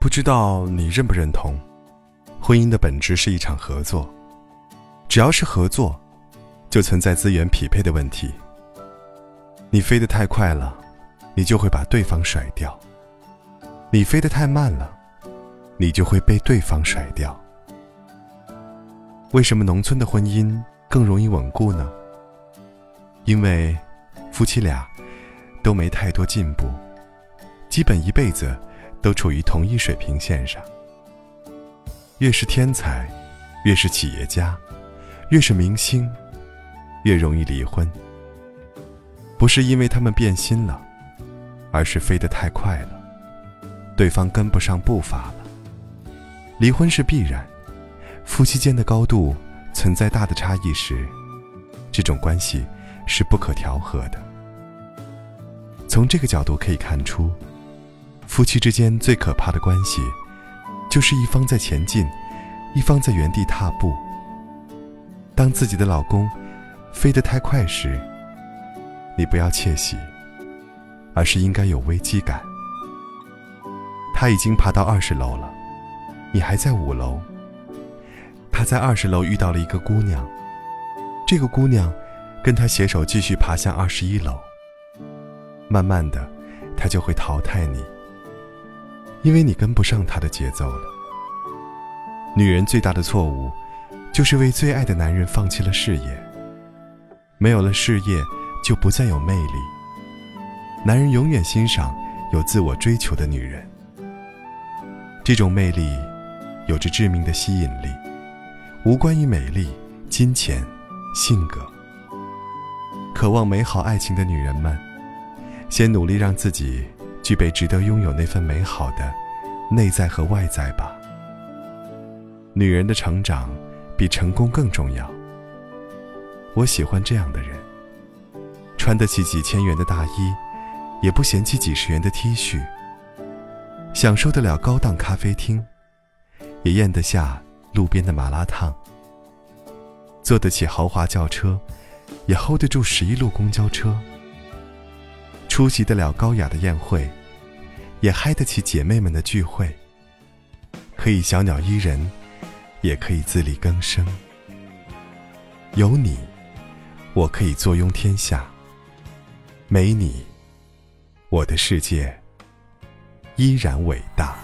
不知道你认不认同，婚姻的本质是一场合作。只要是合作，就存在资源匹配的问题。你飞得太快了，你就会把对方甩掉；你飞得太慢了，你就会被对方甩掉。为什么农村的婚姻更容易稳固呢？因为夫妻俩都没太多进步，基本一辈子都处于同一水平线上。越是天才，越是企业家。越是明星，越容易离婚。不是因为他们变心了，而是飞得太快了，对方跟不上步伐了。离婚是必然，夫妻间的高度存在大的差异时，这种关系是不可调和的。从这个角度可以看出，夫妻之间最可怕的关系，就是一方在前进，一方在原地踏步。当自己的老公飞得太快时，你不要窃喜，而是应该有危机感。他已经爬到二十楼了，你还在五楼。他在二十楼遇到了一个姑娘，这个姑娘跟他携手继续爬向二十一楼。慢慢的，他就会淘汰你，因为你跟不上他的节奏了。女人最大的错误。就是为最爱的男人放弃了事业，没有了事业，就不再有魅力。男人永远欣赏有自我追求的女人，这种魅力有着致命的吸引力，无关于美丽、金钱、性格。渴望美好爱情的女人们，先努力让自己具备值得拥有那份美好的内在和外在吧。女人的成长。比成功更重要。我喜欢这样的人，穿得起几千元的大衣，也不嫌弃几十元的 T 恤，享受得了高档咖啡厅，也咽得下路边的麻辣烫，坐得起豪华轿车，也 hold 得住十一路公交车，出席得了高雅的宴会，也嗨得起姐妹们的聚会，可以小鸟依人。也可以自力更生。有你，我可以坐拥天下；没你，我的世界依然伟大。